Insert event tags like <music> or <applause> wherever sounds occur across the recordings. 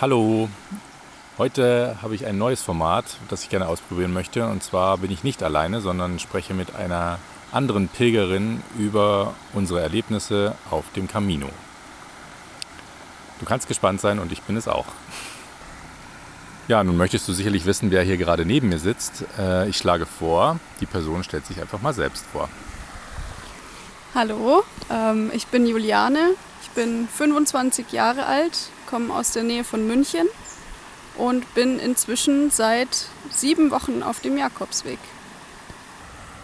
Hallo, heute habe ich ein neues Format, das ich gerne ausprobieren möchte. Und zwar bin ich nicht alleine, sondern spreche mit einer anderen Pilgerin über unsere Erlebnisse auf dem Camino. Du kannst gespannt sein und ich bin es auch. Ja, nun möchtest du sicherlich wissen, wer hier gerade neben mir sitzt. Äh, ich schlage vor, die Person stellt sich einfach mal selbst vor. Hallo, ähm, ich bin Juliane, ich bin 25 Jahre alt, komme aus der Nähe von München und bin inzwischen seit sieben Wochen auf dem Jakobsweg.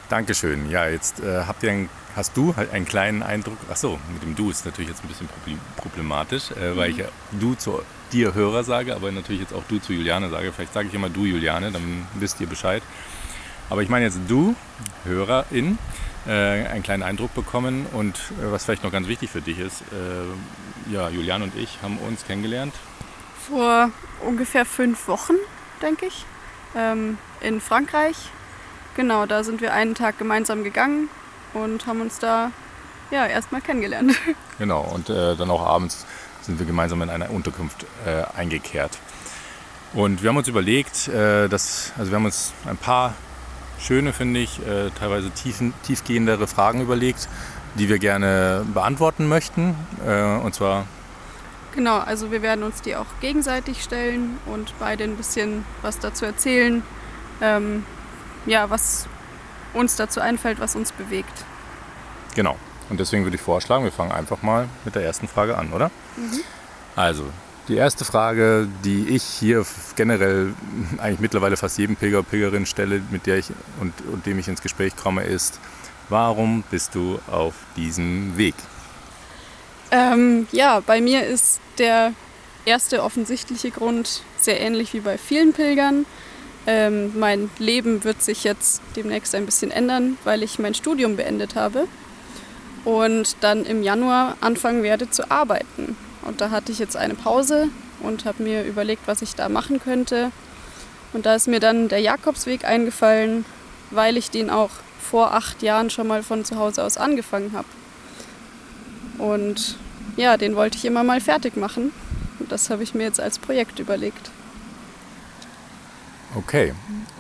Dankeschön. Ja, jetzt äh, habt ihr ein, hast du halt einen kleinen Eindruck. Achso, mit dem Du ist natürlich jetzt ein bisschen problematisch, äh, weil ich ja du zu dir Hörer sage, aber natürlich jetzt auch du zu Juliane sage. Vielleicht sage ich immer du Juliane, dann wisst ihr Bescheid. Aber ich meine jetzt du, Hörerin, äh, einen kleinen Eindruck bekommen und äh, was vielleicht noch ganz wichtig für dich ist, äh, ja, Juliane und ich haben uns kennengelernt. Vor ungefähr fünf Wochen, denke ich, ähm, in Frankreich Genau, da sind wir einen Tag gemeinsam gegangen und haben uns da ja erstmal kennengelernt. <laughs> Genau, und äh, dann auch abends sind wir gemeinsam in einer Unterkunft äh, eingekehrt. Und wir haben uns überlegt, äh, dass, also wir haben uns ein paar schöne, finde ich, äh, teilweise tiefen, tiefgehendere Fragen überlegt, die wir gerne beantworten möchten. Äh, und zwar. Genau, also wir werden uns die auch gegenseitig stellen und beide ein bisschen was dazu erzählen, ähm, ja, was uns dazu einfällt, was uns bewegt. Genau. Und deswegen würde ich vorschlagen, wir fangen einfach mal mit der ersten Frage an, oder? Mhm. Also, die erste Frage, die ich hier generell <laughs> eigentlich mittlerweile fast jedem Pilger, Pilgerin stelle, mit der ich und, und dem ich ins Gespräch komme, ist, warum bist du auf diesem Weg? Ähm, ja, bei mir ist der erste offensichtliche Grund sehr ähnlich wie bei vielen Pilgern. Ähm, mein Leben wird sich jetzt demnächst ein bisschen ändern, weil ich mein Studium beendet habe und dann im Januar anfangen werde zu arbeiten. Und da hatte ich jetzt eine Pause und habe mir überlegt, was ich da machen könnte. Und da ist mir dann der Jakobsweg eingefallen, weil ich den auch vor acht Jahren schon mal von zu Hause aus angefangen habe. Und ja, den wollte ich immer mal fertig machen. Und das habe ich mir jetzt als Projekt überlegt. Okay.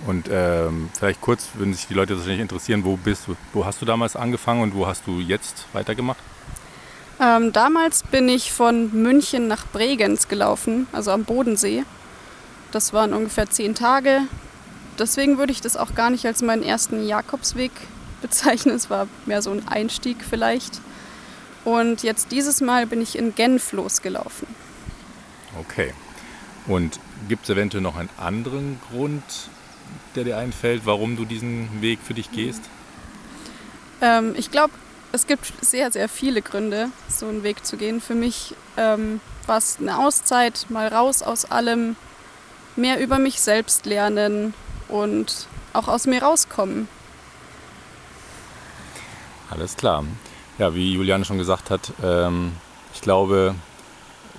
Und ähm, vielleicht kurz, wenn sich die Leute wahrscheinlich interessieren, wo bist du, wo hast du damals angefangen und wo hast du jetzt weitergemacht? Ähm, damals bin ich von München nach Bregenz gelaufen, also am Bodensee. Das waren ungefähr zehn Tage. Deswegen würde ich das auch gar nicht als meinen ersten Jakobsweg <laughs> bezeichnen. Es war mehr so ein Einstieg vielleicht. Und jetzt dieses Mal bin ich in Genf losgelaufen. Okay. Und gibt es eventuell noch einen anderen Grund, der dir einfällt, warum du diesen Weg für dich gehst? Ähm, ich glaube, es gibt sehr, sehr viele Gründe, so einen Weg zu gehen. Für mich ähm, war es eine Auszeit, mal raus aus allem, mehr über mich selbst lernen und auch aus mir rauskommen. Alles klar. Ja, wie Juliane schon gesagt hat, ähm, ich glaube,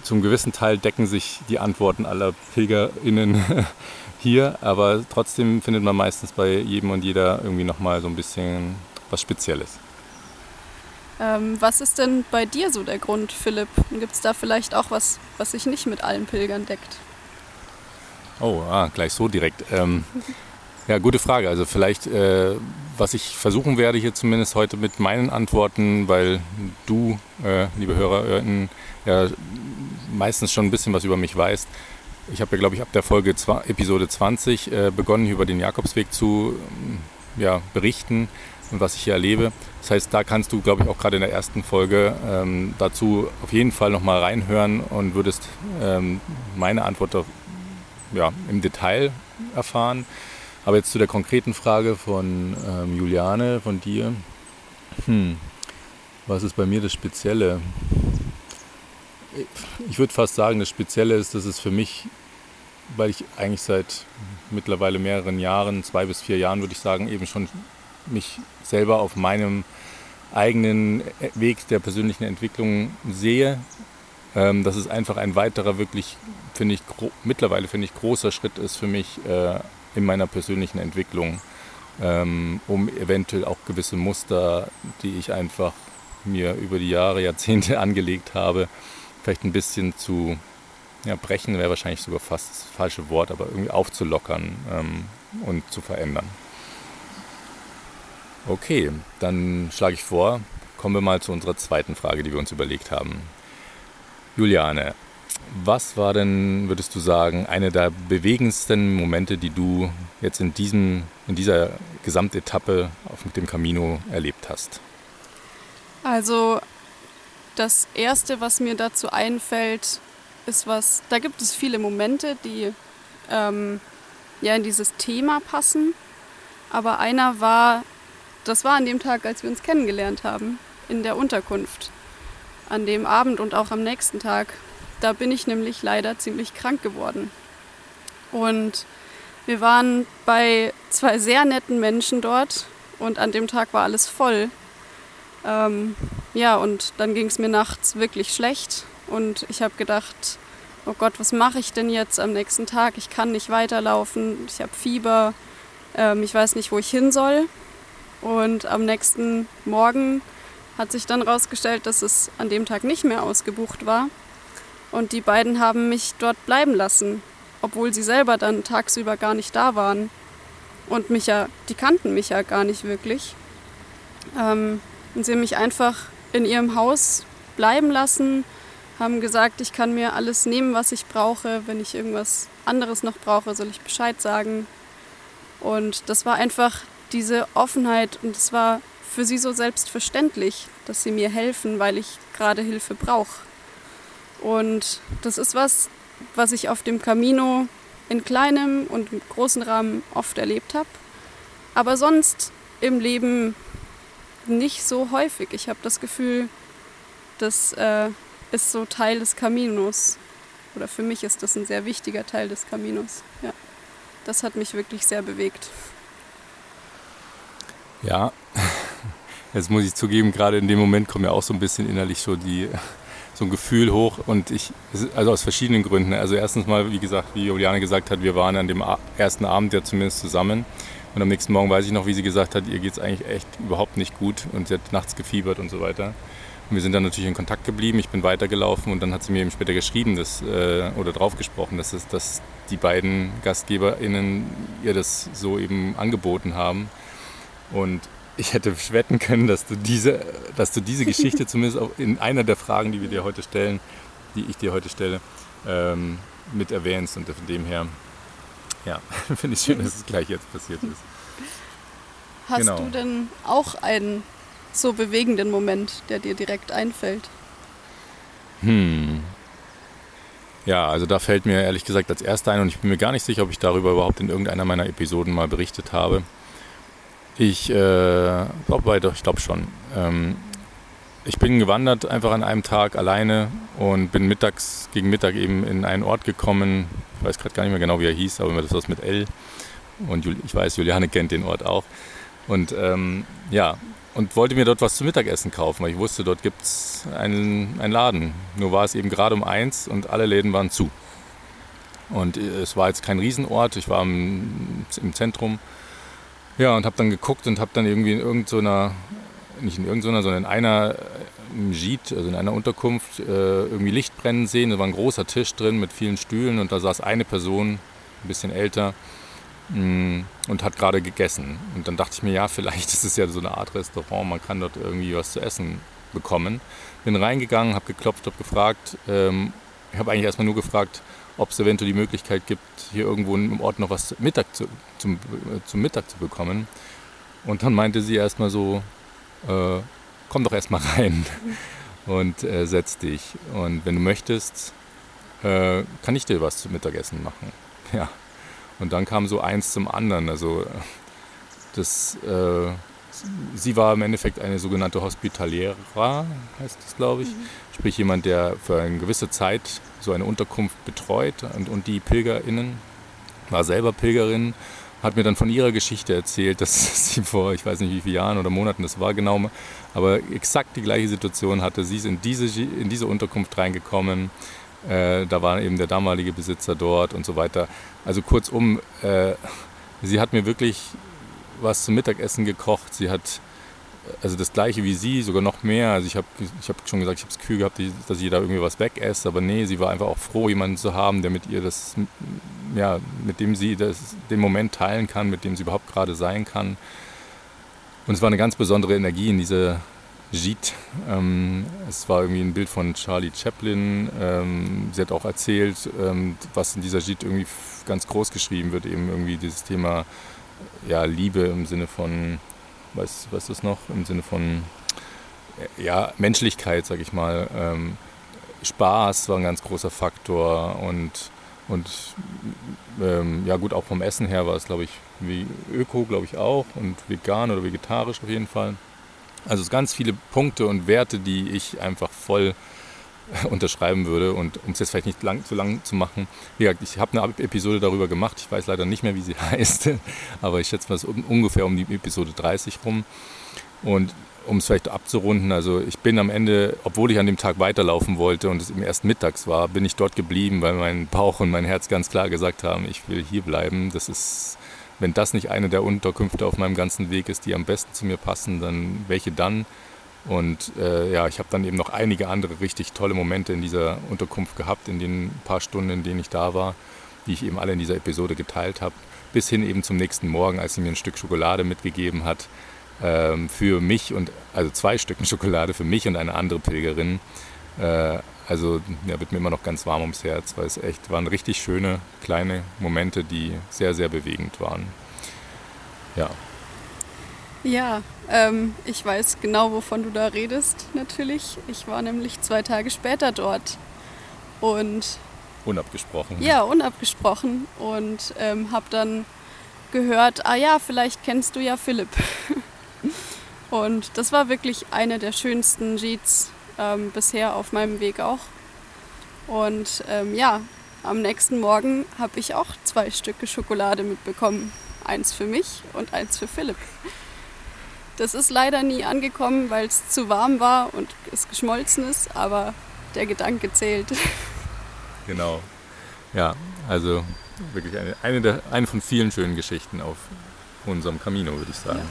zum gewissen Teil decken sich die Antworten aller PilgerInnen <laughs> hier, aber trotzdem findet man meistens bei jedem und jeder irgendwie nochmal so ein bisschen was Spezielles. Ähm, was ist denn bei dir so der Grund, Philipp? Gibt es da vielleicht auch was, was sich nicht mit allen Pilgern deckt? Oh, ah, gleich so direkt. Ähm, ja, gute Frage. Also vielleicht, äh, was ich versuchen werde hier zumindest heute mit meinen Antworten, weil du, äh, liebe HörerInnen, ja meistens schon ein bisschen was über mich weißt. Ich habe ja, glaube ich, ab der Folge Episode 20 äh, begonnen, über den Jakobsweg zu ja, berichten und was ich hier erlebe. Das heißt, da kannst du, glaube ich, auch gerade in der ersten Folge ähm, dazu auf jeden Fall nochmal reinhören und würdest ähm, meine Antwort ja, im Detail erfahren. Aber jetzt zu der konkreten Frage von ähm, Juliane, von dir. Hm, was ist bei mir das Spezielle? ich würde fast sagen, das Spezielle ist, dass es für mich, weil ich eigentlich seit mittlerweile mehreren Jahren, zwei bis vier Jahren würde ich sagen, eben schon mich selber auf meinem eigenen Weg der persönlichen Entwicklung sehe, ähm, dass es einfach ein weiterer wirklich, finde ich, mittlerweile finde ich, großer Schritt ist für mich äh, in meiner persönlichen Entwicklung, ähm, um eventuell auch gewisse Muster, die ich einfach mir über die Jahre, Jahrzehnte <laughs> angelegt habe, vielleicht ein bisschen zu ja, brechen wäre wahrscheinlich sogar fast das falsche Wort, aber irgendwie aufzulockern ähm, und zu verändern. Okay, dann schlage ich vor, kommen wir mal zu unserer zweiten Frage, die wir uns überlegt haben. Juliane, was war denn, würdest du sagen, eine der bewegendsten Momente, die du jetzt in, diesem, in dieser Gesamtetappe auf dem Camino erlebt hast? Also das Erste, was mir dazu einfällt, ist was, da gibt es viele Momente, die ähm, ja in dieses Thema passen. Aber einer war, das war an dem Tag, als wir uns kennengelernt haben, in der Unterkunft. An dem Abend und auch am nächsten Tag. Da bin ich nämlich leider ziemlich krank geworden. Und wir waren bei zwei sehr netten Menschen dort und an dem Tag war alles voll. Ähm, ja, und dann ging es mir nachts wirklich schlecht und ich habe gedacht, oh Gott, was mache ich denn jetzt am nächsten Tag? Ich kann nicht weiterlaufen, ich habe Fieber, ähm, ich weiß nicht, wo ich hin soll. Und am nächsten Morgen hat sich dann herausgestellt, dass es an dem Tag nicht mehr ausgebucht war. Und die beiden haben mich dort bleiben lassen, obwohl sie selber dann tagsüber gar nicht da waren. Und mich ja, die kannten mich ja gar nicht wirklich. Ähm, und sie haben mich einfach in ihrem Haus bleiben lassen, haben gesagt, ich kann mir alles nehmen, was ich brauche. Wenn ich irgendwas anderes noch brauche, soll ich Bescheid sagen. Und das war einfach diese Offenheit und es war für sie so selbstverständlich, dass sie mir helfen, weil ich gerade Hilfe brauche. Und das ist was, was ich auf dem Camino in kleinem und großen Rahmen oft erlebt habe. Aber sonst im Leben nicht so häufig. Ich habe das Gefühl, das äh, ist so Teil des Caminos. Oder für mich ist das ein sehr wichtiger Teil des Caminos. Ja. Das hat mich wirklich sehr bewegt. Ja, jetzt muss ich zugeben, gerade in dem Moment kommt mir auch so ein bisschen innerlich so die so ein Gefühl hoch und ich, also aus verschiedenen Gründen. Also erstens mal, wie gesagt, wie Juliane gesagt hat, wir waren an dem ersten Abend ja zumindest zusammen und am nächsten Morgen weiß ich noch, wie sie gesagt hat, ihr geht es eigentlich echt überhaupt nicht gut und sie hat nachts gefiebert und so weiter. Und wir sind dann natürlich in Kontakt geblieben. Ich bin weitergelaufen und dann hat sie mir eben später geschrieben dass, äh, oder drauf gesprochen, dass, es, dass die beiden GastgeberInnen ihr das so eben angeboten haben. Und ich hätte wetten können, dass du diese, dass du diese Geschichte <laughs> zumindest auch in einer der Fragen, die wir dir heute stellen, die ich dir heute stelle, ähm, mit erwähnst. Und von dem her ja, <laughs> finde ich schön, dass es gleich jetzt passiert ist. Hast genau. du denn auch einen so bewegenden Moment, der dir direkt einfällt? Hm. Ja, also da fällt mir ehrlich gesagt als erster ein und ich bin mir gar nicht sicher, ob ich darüber überhaupt in irgendeiner meiner Episoden mal berichtet habe. Ich äh, ich glaube schon. Ähm, ich bin gewandert einfach an einem Tag alleine und bin mittags gegen Mittag eben in einen Ort gekommen. Ich weiß gerade gar nicht mehr genau, wie er hieß, aber das was mit L. Und ich weiß, Juliane kennt den Ort auch. Und ähm, ja, und wollte mir dort was zum Mittagessen kaufen, weil ich wusste, dort gibt es einen, einen Laden. Nur war es eben gerade um eins und alle Läden waren zu. Und es war jetzt kein Riesenort, ich war im, im Zentrum. Ja, und habe dann geguckt und habe dann irgendwie in irgendeiner nicht in irgendeiner, sondern in einer im Jeet, also in einer Unterkunft, äh, irgendwie Licht brennen sehen. Da war ein großer Tisch drin mit vielen Stühlen und da saß eine Person, ein bisschen älter, mm, und hat gerade gegessen. Und dann dachte ich mir, ja, vielleicht ist es ja so eine Art Restaurant, man kann dort irgendwie was zu essen bekommen. Bin reingegangen, habe geklopft, habe gefragt. Ähm, ich habe eigentlich erstmal nur gefragt, ob es eventuell die Möglichkeit gibt, hier irgendwo im Ort noch was Mittag zu, zum, zum Mittag zu bekommen. Und dann meinte sie erstmal so, äh, komm doch erstmal rein <laughs> und äh, setz dich. Und wenn du möchtest, äh, kann ich dir was zum Mittagessen machen. <laughs> Ja. Und dann kam so eins zum anderen. Also das, äh, sie war im Endeffekt eine sogenannte Hospitaliera, heißt das, glaube ich. Mhm. Sprich jemand, der für eine gewisse Zeit so eine Unterkunft betreut und, und die PilgerInnen, war selber Pilgerin hat mir dann von ihrer Geschichte erzählt, <laughs> dass sie vor, ich weiß nicht wie viele Jahren oder Monaten das war genau, aber exakt die gleiche Situation hatte. Sie ist in diese, in diese Unterkunft reingekommen. Äh, da war eben der damalige Besitzer dort und so weiter. Also kurzum, äh, sie hat mir wirklich was zum Mittagessen gekocht. Sie hat also das gleiche wie sie, sogar noch mehr. Also ich habe ich hab schon gesagt, ich habe das Gefühl gehabt, dass sie da irgendwie was wegesst, aber nee, sie war einfach auch froh, jemanden zu haben, der mit ihr das, ja, mit dem sie das, den Moment teilen kann, mit dem sie überhaupt gerade sein kann. Und es war eine ganz besondere Energie in dieser Gite. Ähm, es war irgendwie ein Bild von Charlie Chaplin. Ähm, sie hat auch erzählt, ähm, was in dieser Gite irgendwie ganz groß geschrieben wird, eben irgendwie dieses Thema ja, Liebe im Sinne von was, was ist noch im Sinne von ja, Menschlichkeit, sag ich mal. Ähm, Spaß war ein ganz großer Faktor und, und ähm, ja gut, auch vom Essen her war es, glaube ich, wie Öko, glaube ich auch und vegan oder vegetarisch auf jeden Fall. Also ganz viele Punkte und Werte, die ich einfach voll <laughs> unterschreiben würde. Und um es jetzt vielleicht nicht lang, zu lang zu machen, wie gesagt, ich habe eine Episode darüber gemacht. Ich weiß leider nicht mehr, wie sie <laughs> heißt, aber ich schätze mal, es ist ungefähr um die Episode 30 rum. Und um es vielleicht abzurunden, also ich bin am Ende, obwohl ich an dem Tag weiterlaufen wollte und es eben erst mittags war, bin ich dort geblieben, weil mein Bauch und mein Herz ganz klar gesagt haben, ich will hier bleiben. Das ist, wenn das nicht eine der Unterkünfte auf meinem ganzen Weg ist, die am besten zu mir passen, dann welche dann? Und äh, ja, ich habe dann eben noch einige andere richtig tolle Momente in dieser Unterkunft gehabt, in den paar Stunden, in denen ich da war, die ich eben alle in dieser Episode geteilt habe. Bis hin eben zum nächsten Morgen, als sie mir ein Stück Schokolade mitgegeben hat. Ähm, für mich und, also zwei Stücken <laughs> Schokolade für mich und eine andere Pilgerin. Äh, also ja, wird mir immer noch ganz warm ums Herz, weil es echt waren richtig schöne kleine Momente, die sehr, sehr bewegend waren. Ja. Ja, ähm, ich weiß genau, wovon du da redest, natürlich. Ich war nämlich zwei Tage später dort. Und. Unabgesprochen. Ja, unabgesprochen. Und ähm, habe dann gehört, ah ja, vielleicht kennst du ja Philipp. <laughs> und das war wirklich eine der schönsten Jeets ähm, bisher auf meinem Weg auch. Und ähm, ja, am nächsten Morgen habe ich auch zwei Stücke Schokolade mitbekommen. Eins für mich und eins für Philipp. Das ist leider nie angekommen, weil es zu warm war und es geschmolzen ist, aber der Gedanke zählt. <laughs> Genau. Ja, also wirklich eine, eine, der, eine von vielen schönen Geschichten auf unserem Camino, würde ich sagen. Ja.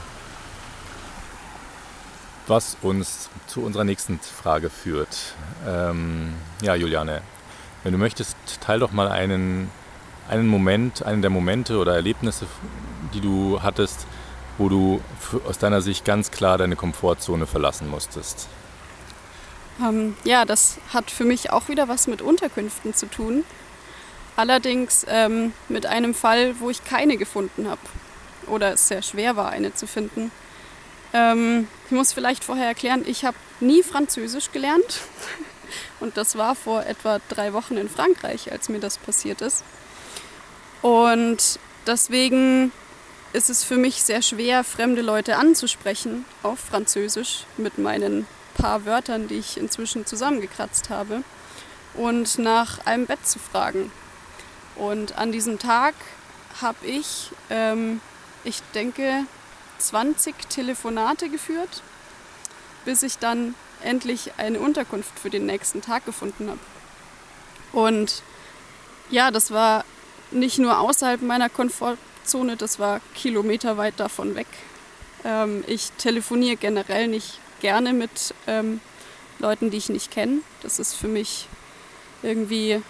Was uns zu unserer nächsten Frage führt. Ähm, ja, Juliane, wenn du möchtest, teil doch mal einen, einen Moment, einen der Momente oder Erlebnisse, die du hattest, wo du aus deiner Sicht ganz klar deine Komfortzone verlassen musstest? Ähm, ja, das hat für mich auch wieder was mit Unterkünften zu tun. Allerdings ähm, mit einem Fall, wo ich keine gefunden habe oder es sehr schwer war, eine zu finden. Ähm, ich muss vielleicht vorher erklären, ich habe nie Französisch gelernt <laughs> und das war vor etwa drei Wochen in Frankreich, als mir das passiert ist. Und deswegen ist es für mich sehr schwer, fremde Leute anzusprechen auf Französisch mit meinen paar Wörtern, die ich inzwischen zusammengekratzt habe, und nach einem Bett zu fragen. Und an diesem Tag habe ich, ähm, ich denke, 20 Telefonate geführt, bis ich dann endlich eine Unterkunft für den nächsten Tag gefunden habe. Und ja, das war nicht nur außerhalb meiner Komfort Zone, das war kilometerweit davon weg. Ähm, ich telefoniere generell nicht gerne mit ähm, Leuten, die ich nicht kenne. Das ist für mich irgendwie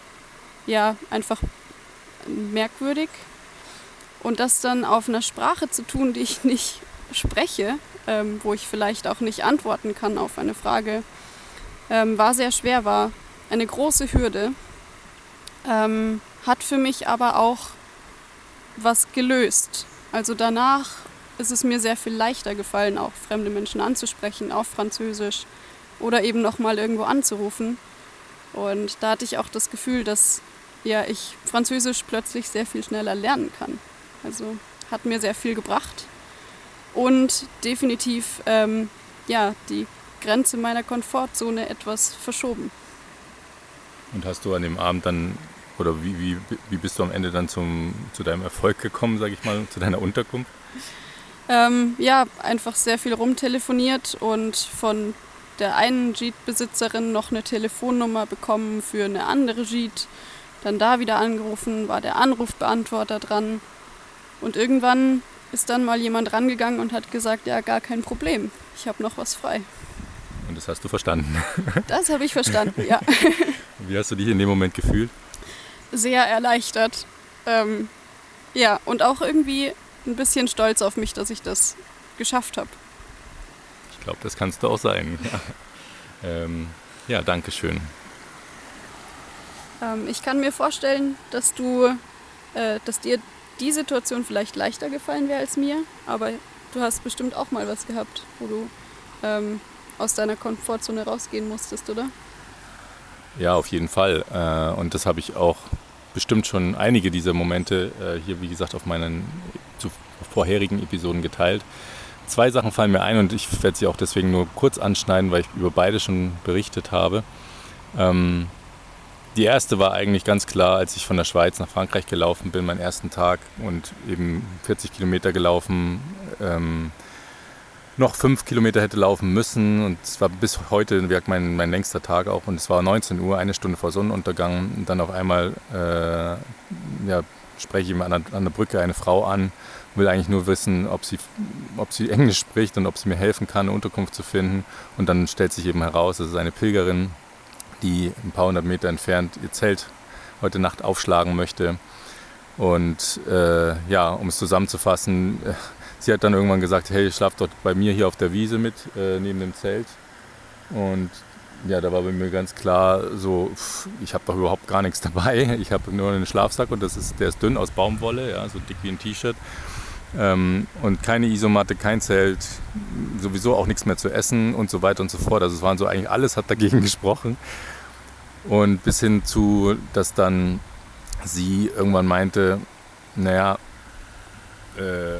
ja einfach merkwürdig. Und das dann auf einer Sprache zu tun, die ich <laughs> nicht spreche, ähm, wo ich vielleicht auch nicht antworten kann auf eine Frage, ähm, war sehr schwer, war eine große Hürde. Ähm, hat für mich aber auch was gelöst. Also danach ist es mir sehr viel leichter gefallen, auch fremde Menschen anzusprechen auf Französisch oder eben nochmal irgendwo anzurufen. Und da hatte ich auch das Gefühl, dass ja, ich Französisch plötzlich sehr viel schneller lernen kann. Also hat mir sehr viel gebracht und definitiv ähm, ja, die Grenze meiner Komfortzone etwas verschoben. Und hast du an dem Abend dann oder wie, wie, wie bist du am Ende dann zum, zu deinem Erfolg gekommen, sage ich mal, zu deiner Unterkunft? Ähm, ja, einfach sehr viel rumtelefoniert und von der einen Jeet-Besitzerin noch eine Telefonnummer bekommen für eine andere Jeet. Dann da wieder angerufen, war der Anrufbeantworter dran. Und irgendwann ist dann mal jemand rangegangen und hat gesagt, ja, gar kein Problem, ich habe noch was frei. Und das hast du verstanden? Das habe ich verstanden, ja. <laughs> Wie hast du dich in dem Moment gefühlt? Sehr erleichtert. Ähm, ja, und auch irgendwie ein bisschen stolz auf mich, dass ich das geschafft habe. Ich glaube, das kannst du auch sein. <laughs> ähm, ja, danke schön. Ähm, ich kann mir vorstellen, dass du, äh, dass dir die Situation vielleicht leichter gefallen wäre als mir, aber du hast bestimmt auch mal was gehabt, wo du ähm, aus deiner Komfortzone rausgehen musstest, oder? Ja, auf jeden Fall. Äh, und das habe ich auch bestimmt schon einige dieser Momente äh, hier, wie gesagt, auf meinen vorherigen Episoden geteilt. Zwei Sachen fallen mir ein und ich werde sie auch deswegen nur kurz anschneiden, weil ich über beide schon berichtet habe. Ähm, die erste war eigentlich ganz klar, als ich von der Schweiz nach Frankreich gelaufen bin, meinen ersten Tag und eben 40 Kilometer gelaufen, ähm, noch fünf Kilometer hätte laufen müssen. Und es war bis heute mein, mein längster Tag auch. Und es war 19 Uhr, eine Stunde vor Sonnenuntergang. Und dann auf einmal äh, ja, spreche ich an der, an der Brücke eine Frau an, will eigentlich nur wissen, ob sie, ob sie Englisch spricht und ob sie mir helfen kann, eine Unterkunft zu finden. Und dann stellt sich eben heraus, es ist eine Pilgerin, die ein paar hundert Meter entfernt ihr Zelt heute Nacht aufschlagen möchte. Und äh, ja, um es zusammenzufassen, sie hat dann irgendwann gesagt, hey, schlaf dort bei mir hier auf der Wiese mit, äh, neben dem Zelt. Und ja, da war bei mir ganz klar so, pff, ich habe doch überhaupt gar nichts <laughs> dabei. Ich habe nur einen Schlafsack und das ist, der ist dünn aus Baumwolle, ja, so dick wie ein T-Shirt. Ähm, und keine Isomatte, kein Zelt, sowieso auch nichts mehr zu essen und so weiter und so fort. Also es waren so eigentlich alles hat dagegen <laughs> gesprochen. Und bis hin zu, dass dann sie irgendwann meinte, naja, äh,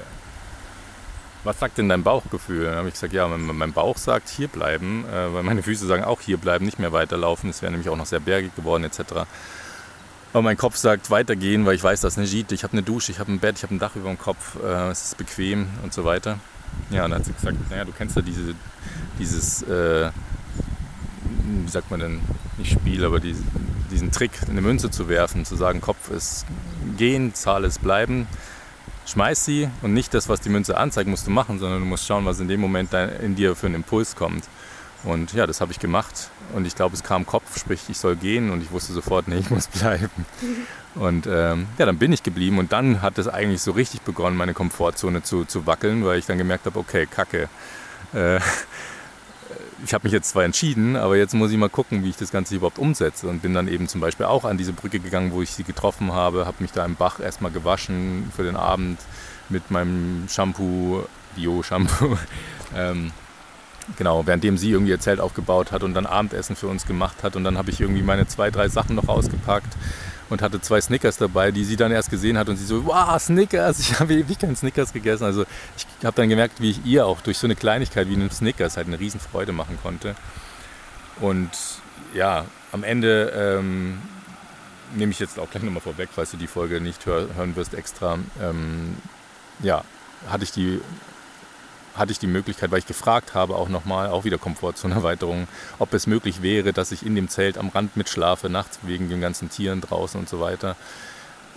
was sagt denn dein Bauchgefühl? Dann habe ich gesagt, ja, mein Bauch sagt hier bleiben, äh, weil meine Füße sagen auch hier bleiben, nicht mehr weiterlaufen. Es wäre nämlich auch noch sehr bergig geworden etc. Aber mein Kopf sagt weitergehen, weil ich weiß, das ist eine Gite, ich habe eine Dusche, ich habe ein Bett, ich habe ein Dach über dem Kopf, äh, es ist bequem und so weiter. Ja, und dann hat sie gesagt, naja, du kennst ja diese, dieses, äh, wie sagt man denn, nicht Spiel, aber diesen, diesen Trick, eine Münze zu werfen, zu sagen, Kopf ist gehen, Zahl ist bleiben, schmeiß sie und nicht das, was die Münze anzeigt, musst du machen, sondern du musst schauen, was in dem Moment in dir für einen Impuls kommt. Und ja, das habe ich gemacht. Und ich glaube, es kam Kopf, sprich, ich soll gehen. Und ich wusste sofort, nee, ich muss bleiben. <laughs> Und ähm, ja, dann bin ich geblieben. Und dann hat es eigentlich so richtig begonnen, meine Komfortzone zu, zu wackeln, weil ich dann gemerkt habe, okay, kacke. Äh, ich habe mich jetzt zwar entschieden, aber jetzt muss ich mal gucken, wie ich das Ganze überhaupt umsetze. Und bin dann eben zum Beispiel auch an diese Brücke gegangen, wo ich sie getroffen habe, habe mich da im Bach erstmal gewaschen für den Abend mit meinem Shampoo, Bio-Shampoo. <laughs> ähm, genau, währenddem sie irgendwie ihr Zelt aufgebaut hat und dann Abendessen für uns gemacht hat. Und dann habe ich irgendwie meine zwei, drei Sachen noch ausgepackt und hatte zwei Snickers dabei, die sie dann erst gesehen hat und sie so, wow, Snickers, <laughs> ich habe ewig keinen Snickers gegessen. Also ich habe dann gemerkt, wie ich ihr auch durch so eine Kleinigkeit wie einen Snickers halt eine Riesenfreude machen konnte. Und ja, am Ende ähm, nehme ich jetzt auch gleich nochmal vorweg, falls du die Folge nicht hör, hören wirst extra. Ähm, ja, hatte ich die hatte ich die Möglichkeit, weil ich gefragt habe, auch nochmal, auch wieder Komfortzonenerweiterung, ob es möglich wäre, dass ich in dem Zelt am Rand mitschlafe, nachts wegen den ganzen Tieren draußen und so weiter.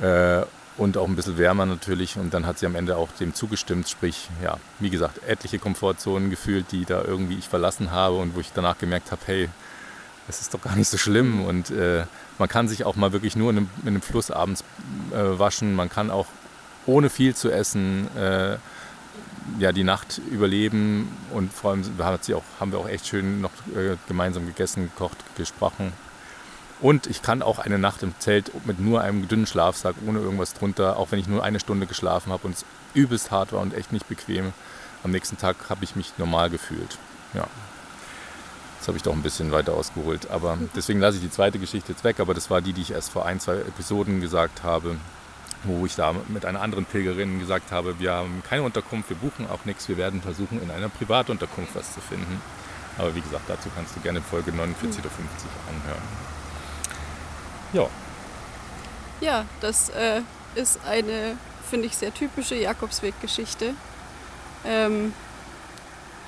Äh, und auch ein bisschen wärmer natürlich. Und dann hat sie am Ende auch dem zugestimmt, sprich, ja, wie gesagt, etliche Komfortzonen gefühlt, die da irgendwie ich verlassen habe und wo ich danach gemerkt habe, hey, es ist doch gar nicht so schlimm. Und äh, man kann sich auch mal wirklich nur in einem, in einem Fluss abends äh, waschen. Man kann auch ohne viel zu essen äh, ja, die Nacht überleben und vor allem haben, sie auch, haben wir auch echt schön noch äh, gemeinsam gegessen, gekocht, gesprochen. Und ich kann auch eine Nacht im Zelt mit nur einem dünnen Schlafsack, ohne irgendwas drunter, auch wenn ich nur eine Stunde geschlafen habe und es übelst hart war und echt nicht bequem. Am nächsten Tag habe ich mich normal gefühlt. Ja. Das habe ich doch ein bisschen weiter ausgeholt. Aber <laughs> deswegen lasse ich die zweite Geschichte jetzt weg. Aber das war die, die ich erst vor ein, zwei Episoden gesagt habe wo ich da mit einer anderen Pilgerin gesagt habe, wir haben keine Unterkunft, wir buchen auch nichts, wir werden versuchen, in einer Privatunterkunft was zu finden. Aber wie gesagt, dazu kannst du gerne Folge 49 oder 50 anhören. Ja. Ja, das äh, ist eine, finde ich, sehr typische Jakobsweg-Geschichte, ähm,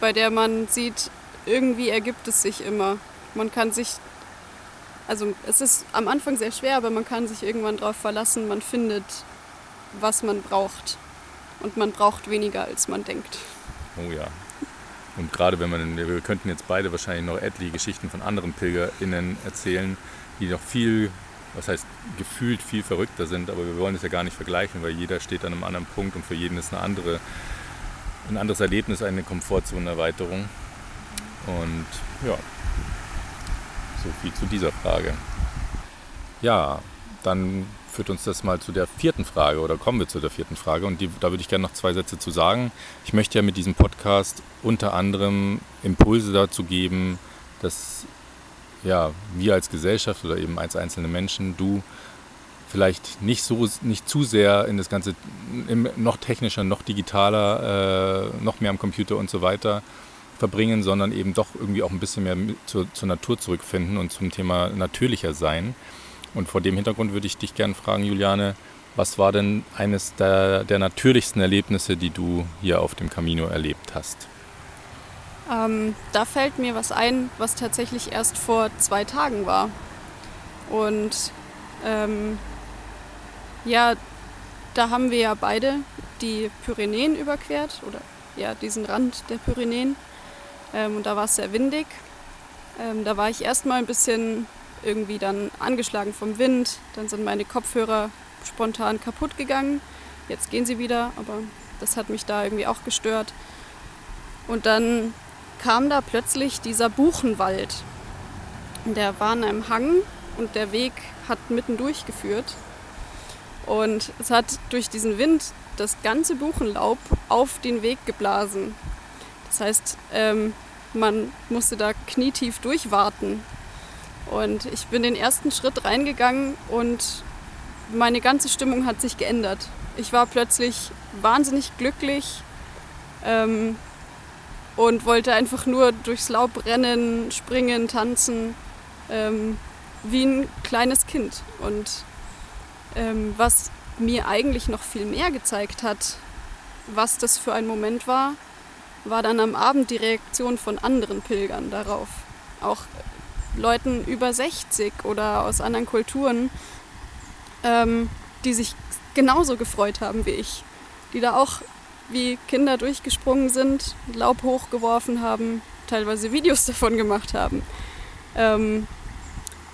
bei der man sieht, irgendwie ergibt es sich immer. Man kann sich also es ist am Anfang sehr schwer, aber man kann sich irgendwann darauf verlassen, man findet, was man braucht. und man braucht weniger, als man denkt. Oh ja. Und gerade wenn man, wir könnten jetzt beide wahrscheinlich noch etliche Geschichten von anderen PilgerInnen erzählen, die noch viel, was heißt gefühlt viel verrückter sind, aber wir wollen es ja gar nicht vergleichen, weil jeder steht an einem anderen Punkt und für jeden ist eine andere, ein anderes Erlebnis eine Komfortzonenerweiterung. Und ja, so viel zu dieser Frage. Ja, dann führt uns das mal zu der vierten Frage oder kommen wir zu der vierten Frage und die, da würde ich gerne noch zwei Sätze zu sagen. Ich möchte ja mit diesem Podcast unter anderem Impulse dazu geben, dass ja, wir als Gesellschaft oder eben als einzelne Menschen, du vielleicht nicht so nicht zu sehr in das Ganze noch technischer, noch digitaler, äh, noch mehr am Computer und so weiter verbringen, sondern eben doch irgendwie auch ein bisschen mehr zur, zur Natur zurückfinden und zum Thema natürlicher sein. Und vor dem Hintergrund würde ich dich gerne fragen, Juliane, was war denn eines der, der natürlichsten Erlebnisse, die du hier auf dem Camino erlebt hast? Ähm, da fällt mir was ein, was tatsächlich erst vor zwei Tagen war. Und ähm, ja, da haben wir ja beide die Pyrenäen überquert oder ja, diesen Rand der Pyrenäen. Ähm, und da war es sehr windig. Ähm, da war ich erstmal ein bisschen irgendwie dann angeschlagen vom Wind. Dann sind meine Kopfhörer spontan kaputt gegangen. Jetzt gehen sie wieder, aber das hat mich da irgendwie auch gestört. Und dann kam da plötzlich dieser Buchenwald. Der war an einem Hang und der Weg hat mitten durchgeführt. Und es hat durch diesen Wind das ganze Buchenlaub auf den Weg geblasen. Das heißt, ähm, man musste da knietief durchwarten. Und ich bin den ersten Schritt reingegangen und meine ganze Stimmung hat sich geändert. Ich war plötzlich wahnsinnig glücklich ähm, und wollte einfach nur durchs Laub rennen, springen, tanzen, ähm, wie ein kleines Kind. Und ähm, was mir eigentlich noch viel mehr gezeigt hat, was das für ein Moment war, war dann am Abend die Reaktion von anderen Pilgern darauf. Auch Leuten über 60 oder aus anderen Kulturen, ähm, die sich genauso gefreut haben wie ich, die da auch wie Kinder durchgesprungen sind, Laub hochgeworfen haben, teilweise Videos <laughs> davon gemacht haben. Ähm,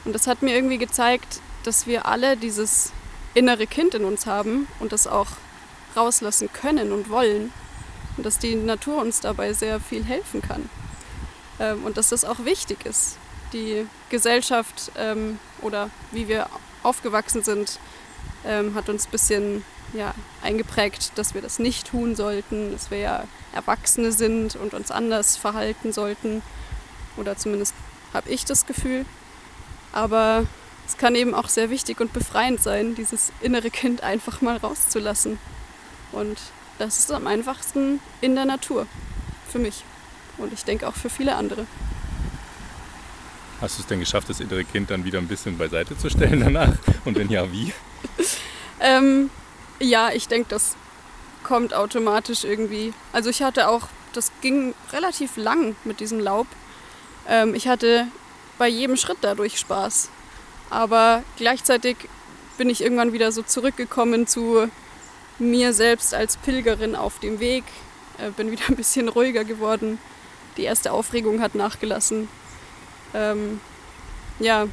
und das hat mir irgendwie gezeigt, dass wir alle dieses innere Kind in uns haben und das auch rauslassen können und wollen. Und dass die Natur uns dabei sehr viel helfen kann. Ähm, und dass das auch wichtig ist. Die Gesellschaft ähm, oder wie wir aufgewachsen sind, ähm, hat uns ein bisschen ja, eingeprägt, dass wir das nicht tun sollten, dass wir ja Erwachsene sind und uns anders verhalten sollten. Oder zumindest habe ich das Gefühl. Aber es kann eben auch sehr wichtig und befreiend sein, dieses innere Kind einfach mal rauszulassen. Und das ist am einfachsten in der Natur. Für mich. Und ich denke auch für viele andere. Hast du es denn geschafft, das innere Kind dann wieder ein bisschen beiseite zu stellen danach? Und wenn ja, wie? <laughs> ähm, ja, ich denke, das kommt automatisch irgendwie. Also ich hatte auch, das ging relativ lang mit diesem Laub. Ähm, ich hatte bei jedem Schritt dadurch Spaß. Aber gleichzeitig bin ich irgendwann wieder so zurückgekommen zu mir selbst als Pilgerin auf dem Weg. Äh, bin wieder ein bisschen ruhiger geworden. Die erste Aufregung hat nachgelassen. Ähm, ja,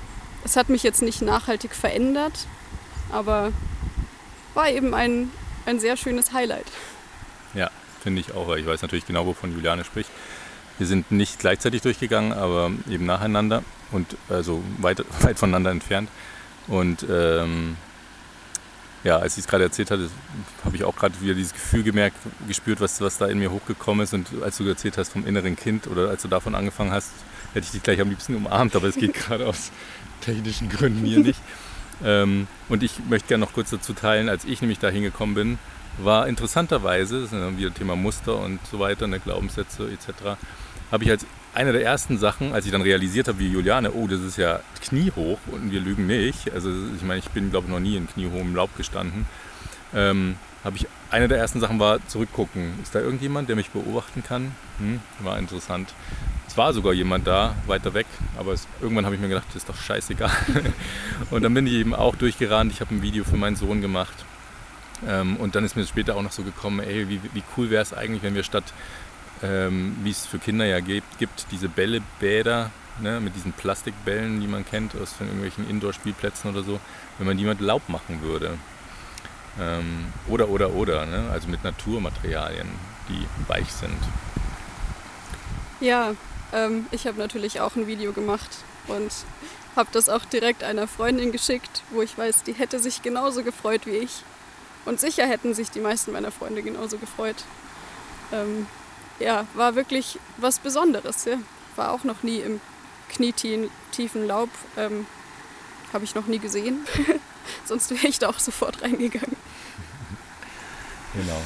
es hat mich jetzt nicht nachhaltig verändert, aber war eben ein, ein sehr schönes Highlight. Ja, finde ich auch, weil ich weiß natürlich genau, wovon Juliane spricht. Wir sind nicht gleichzeitig durchgegangen, aber eben nacheinander und also weit, <laughs> weit voneinander entfernt. Und ähm, ja, als ich es gerade erzählt hatte, habe ich auch gerade wieder dieses Gefühl gemerkt, gespürt, was, was da in mir hochgekommen ist. Und als du erzählt hast vom inneren Kind oder als du davon angefangen hast, hätte ich dich gleich am liebsten umarmt, aber es geht <laughs> gerade aus technischen Gründen hier nicht. Ähm, und ich möchte gerne noch kurz dazu teilen, als ich nämlich da hingekommen bin, war interessanterweise, das ist wieder Thema Muster und so weiter, ne, Glaubenssätze etc., habe ich als eine der ersten Sachen, als ich dann realisiert habe, wie Juliane, oh, das ist ja kniehoch und wir lügen nicht. Also ich meine, ich bin, glaube ich, noch nie in kniehohem Laub gestanden. Ähm, habe ich eine der ersten Sachen war zurückgucken. Ist da irgendjemand, der mich beobachten kann? Hm, war interessant. Es war sogar jemand da, weiter weg, aber es, irgendwann habe ich mir gedacht, das ist doch scheißegal. <laughs> und dann bin ich eben auch durchgerannt. Ich habe ein Video für meinen Sohn gemacht Ähm, und dann ist mir später auch noch so gekommen, ey, wie, wie cool wäre es eigentlich, wenn wir statt, ähm, wie es für Kinder ja gibt, gibt diese Bällebäder ne, mit diesen Plastikbällen, die man kennt aus irgendwelchen Indoor-Spielplätzen oder so, wenn man die mit Laub machen würde. Ähm, oder, oder, oder, ne? also mit Naturmaterialien, die weich sind. Ja, ähm, ich habe natürlich auch ein Video gemacht und habe das auch direkt einer Freundin geschickt, wo ich weiß, die hätte sich genauso gefreut wie ich. Und sicher hätten sich die meisten meiner Freunde genauso gefreut. Ähm, ja, war wirklich was Besonderes. Ja. War auch noch nie im knietiefen Laub. Ähm, Habe ich noch nie gesehen. <laughs> Sonst wäre ich da auch sofort reingegangen. Genau.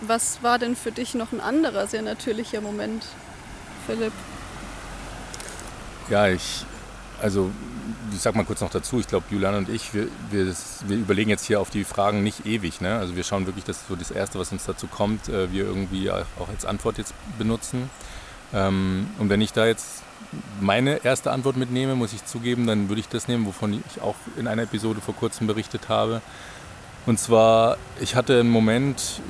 Was war denn für dich noch ein anderer sehr natürlicher Moment, Philipp? Ja, ich, also ich sag mal kurz noch dazu, ich glaube, Julian und ich, wir, wir, wir, überlegen jetzt hier auf die Fragen nicht ewig. Ne? Also wir schauen wirklich, dass so das Erste, was uns dazu kommt, äh, wir irgendwie auch als Antwort jetzt benutzen. Ähm, und wenn ich da jetzt meine erste Antwort mitnehme, muss ich zugeben, dann würde ich das nehmen, wovon ich auch in einer Episode vor kurzem berichtet habe. Und zwar, ich hatte einen Moment,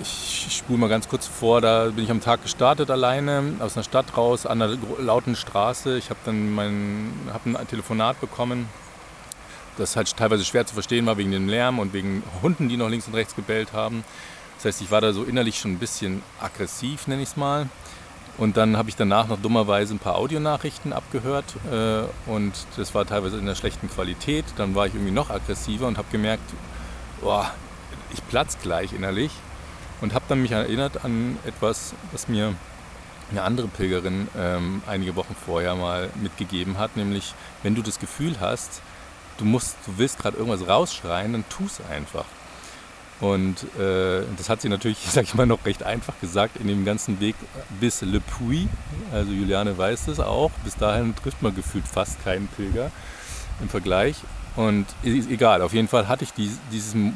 ich spule mal ganz kurz vor, da bin ich am Tag gestartet alleine aus einer Stadt raus an einer lauten Straße. Ich habe dann mein, hab ein Telefonat bekommen, das halt teilweise schwer zu verstehen war wegen dem Lärm und wegen Hunden, die noch links und rechts gebellt haben. Das heißt, ich war da so innerlich schon ein bisschen aggressiv, nenne ich es mal. Und dann habe ich danach noch dummerweise ein paar Audionachrichten abgehört äh, und das war teilweise in einer schlechten Qualität. Dann war ich irgendwie noch aggressiver und habe gemerkt, boah, ich platz gleich innerlich und habe dann mich erinnert an etwas, was mir eine andere Pilgerin ähm, einige Wochen vorher mal mitgegeben hat, nämlich wenn du das Gefühl hast, du musst, du willst gerade irgendwas rausschreien, dann tu es einfach. Und äh, das hat sie natürlich, <laughs> sag ich mal, noch recht einfach gesagt in dem ganzen Weg bis Le Puy. Also Juliane weiß das auch. Bis dahin trifft man gefühlt fast keinen Pilger im Vergleich. Und egal, auf jeden Fall hatte ich dieses,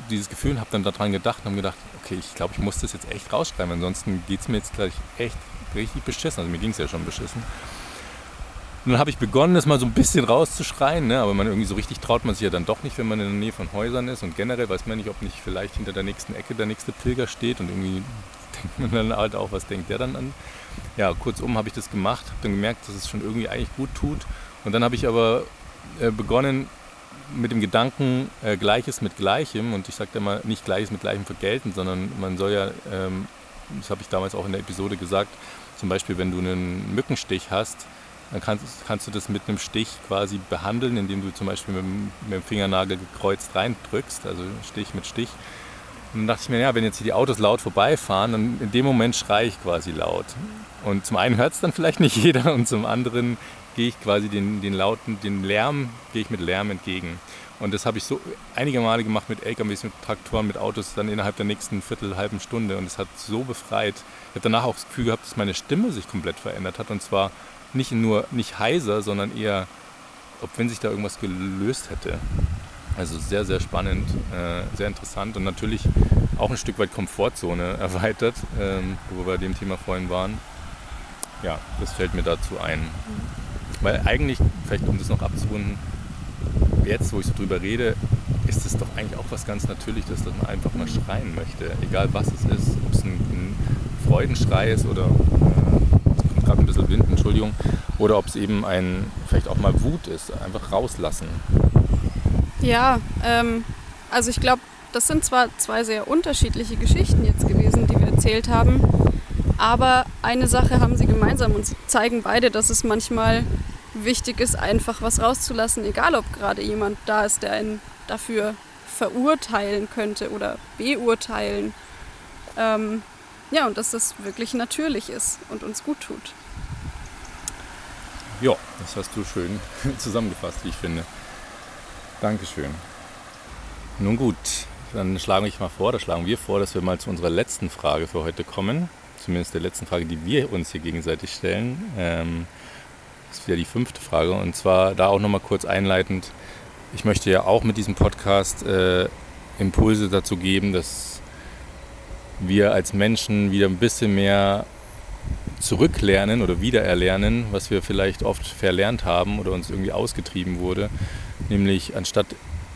dieses Gefühl und habe dann daran gedacht und habe gedacht, okay, ich glaube, ich muss das jetzt echt rausschreiben, ansonsten geht es mir jetzt gleich echt richtig beschissen. Also mir ging es ja schon beschissen. Und dann habe ich begonnen, das mal so ein bisschen rauszuschreien, ne? aber man irgendwie so richtig traut man sich ja dann doch nicht, wenn man in der Nähe von Häusern ist. Und generell weiß man nicht, ob nicht vielleicht hinter der nächsten Ecke der nächste Pilger steht und irgendwie <laughs> denkt man dann halt auch, was denkt der dann an. Ja, kurzum habe ich das gemacht, habe dann gemerkt, dass es schon irgendwie eigentlich gut tut. Und dann habe ich aber äh, begonnen, mit dem Gedanken äh, Gleiches mit Gleichem, und ich sage immer nicht Gleiches mit Gleichem vergelten, sondern man soll ja, ähm, das habe ich damals auch in der Episode gesagt, zum Beispiel, wenn du einen Mückenstich hast, dann kannst, kannst du das mit einem Stich quasi behandeln, indem du zum Beispiel mit, mit dem Fingernagel gekreuzt reindrückst, also Stich mit Stich. Und dann dachte ich mir, ja, wenn jetzt hier die Autos laut vorbeifahren, dann in dem Moment schreie ich quasi laut. Und zum einen hört es dann vielleicht nicht <laughs> jeder und zum anderen gehe ich quasi den, den lauten, den Lärm, gehe ich mit Lärm entgegen. Und das habe ich so einige Male gemacht mit LKWs, mit Traktoren, mit Autos, dann innerhalb der nächsten Viertel, halben Stunde. Und es hat so befreit. Ich habe danach auch das Gefühl gehabt, dass meine Stimme sich komplett verändert hat. Und zwar nicht nur nicht heiser, sondern eher, ob wenn sich da irgendwas gelöst hätte. Also sehr, sehr spannend, äh, sehr interessant und natürlich auch ein Stück weit Komfortzone <laughs> erweitert, ähm, wo wir bei dem Thema vorhin waren. Ja, das fällt mir dazu ein. Weil eigentlich, vielleicht um das noch abzurunden, jetzt, wo ich so drüber rede, ist es doch eigentlich auch was ganz Natürliches, dass man einfach mal schreien möchte. Egal was es ist, ob es ein, ein Freudenschrei ist oder, äh, es kommt gerade ein bisschen Wind, Entschuldigung, oder ob es eben ein, vielleicht auch mal Wut ist, einfach rauslassen. Ja, ähm, also ich glaube, das sind zwar zwei sehr unterschiedliche Geschichten jetzt gewesen, die wir erzählt haben, aber eine Sache haben sie gemeinsam und zeigen beide, dass es manchmal wichtig ist, einfach was rauszulassen, egal ob gerade jemand da ist, der einen dafür verurteilen könnte oder beurteilen. Ähm, ja, und dass das wirklich natürlich ist und uns gut tut. Ja, das hast du schön <laughs> zusammengefasst, wie ich finde. Dankeschön. Nun gut, dann schlage ich mal vor, da schlagen wir vor, dass wir mal zu unserer letzten Frage für heute kommen. Zumindest der letzten Frage, die wir uns hier gegenseitig stellen. Ähm, das ist wieder die fünfte Frage. Und zwar da auch nochmal kurz einleitend. Ich möchte ja auch mit diesem Podcast äh, Impulse dazu geben, dass wir als Menschen wieder ein bisschen mehr zurücklernen oder wiedererlernen, was wir vielleicht oft verlernt haben oder uns irgendwie ausgetrieben wurde. Nämlich anstatt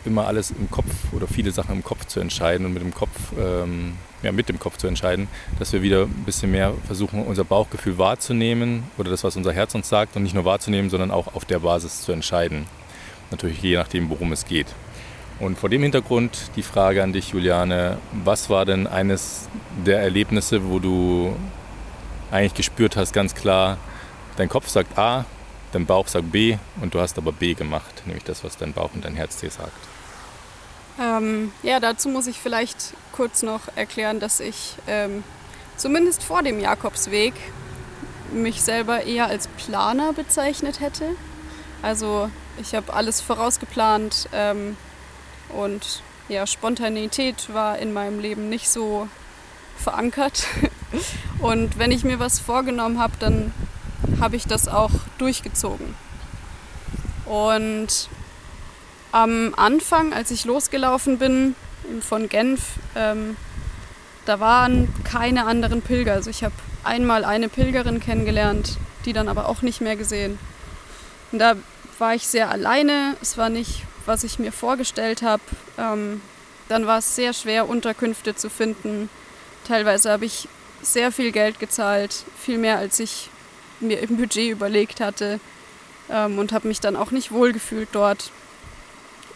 immer alles im Kopf oder viele Sachen im Kopf zu entscheiden und mit dem Kopf, ähm, ja, mit dem Kopf zu entscheiden, dass wir wieder ein bisschen mehr versuchen, unser Bauchgefühl wahrzunehmen oder das, was unser Herz uns sagt und nicht nur wahrzunehmen, sondern auch auf der Basis zu entscheiden. Natürlich je nachdem, worum es geht. Und vor dem Hintergrund die Frage an dich, Juliane, was war denn eines der Erlebnisse, wo du eigentlich gespürt hast, ganz klar, dein Kopf sagt A, dein Bauch sagt B und du hast aber B gemacht, nämlich das, was dein Bauch und dein Herz dir sagt. Ähm, ja, dazu muss ich vielleicht kurz noch erklären, dass ich ähm, zumindest vor dem Jakobsweg mich selber eher als Planer bezeichnet hätte. Also ich habe alles vorausgeplant ähm, und ja, Spontanität war in meinem Leben nicht so verankert. <laughs> Und wenn ich mir was vorgenommen habe, dann habe ich das auch durchgezogen. Und am Anfang, als ich losgelaufen bin von Genf, ähm, da waren keine anderen Pilger. Also ich habe einmal eine Pilgerin kennengelernt, die dann aber auch nicht mehr gesehen. Und da war ich sehr alleine. Es war nicht, was ich mir vorgestellt habe. Ähm, dann war es sehr schwer, Unterkünfte zu finden. Teilweise habe ich sehr viel Geld gezahlt, viel mehr als ich mir im Budget überlegt hatte ähm, und habe mich dann auch nicht wohlgefühlt dort.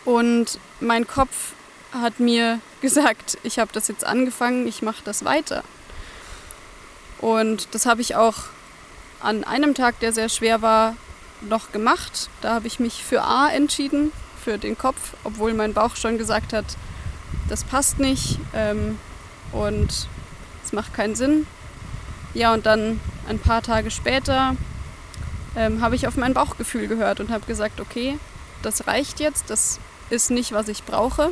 Und mein Kopf hat mir gesagt, ich habe das jetzt angefangen, ich mache das weiter. Und das habe ich auch an einem Tag, der sehr schwer war, noch gemacht. Da habe ich mich für A entschieden, für den Kopf, obwohl mein Bauch schon gesagt hat, das passt nicht ähm, und es macht keinen Sinn. Ja, und dann ein paar Tage später ähm, habe ich auf mein Bauchgefühl gehört und habe gesagt, okay, das reicht jetzt, das ist nicht, was ich brauche.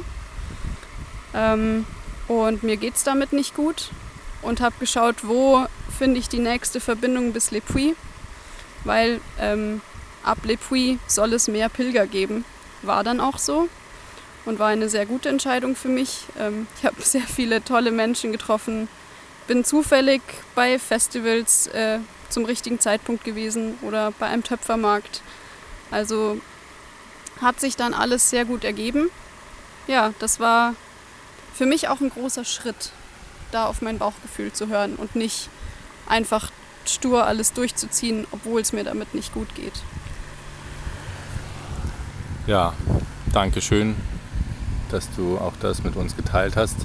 Ähm, und mir geht es damit nicht gut und habe geschaut, wo finde ich die nächste Verbindung bis Le Puy, weil ähm, ab Le Puy soll es mehr Pilger geben. War dann auch so und war eine sehr gute Entscheidung für mich. Ähm, ich habe sehr viele tolle Menschen getroffen, bin zufällig bei Festivals äh, zum richtigen Zeitpunkt gewesen oder bei einem Töpfermarkt. Also hat sich dann alles sehr gut ergeben. Ja, das war für mich auch ein großer Schritt, da auf mein Bauchgefühl zu hören und nicht einfach stur alles durchzuziehen, obwohl es mir damit nicht gut geht. Ja, danke schön, dass du auch das mit uns geteilt hast.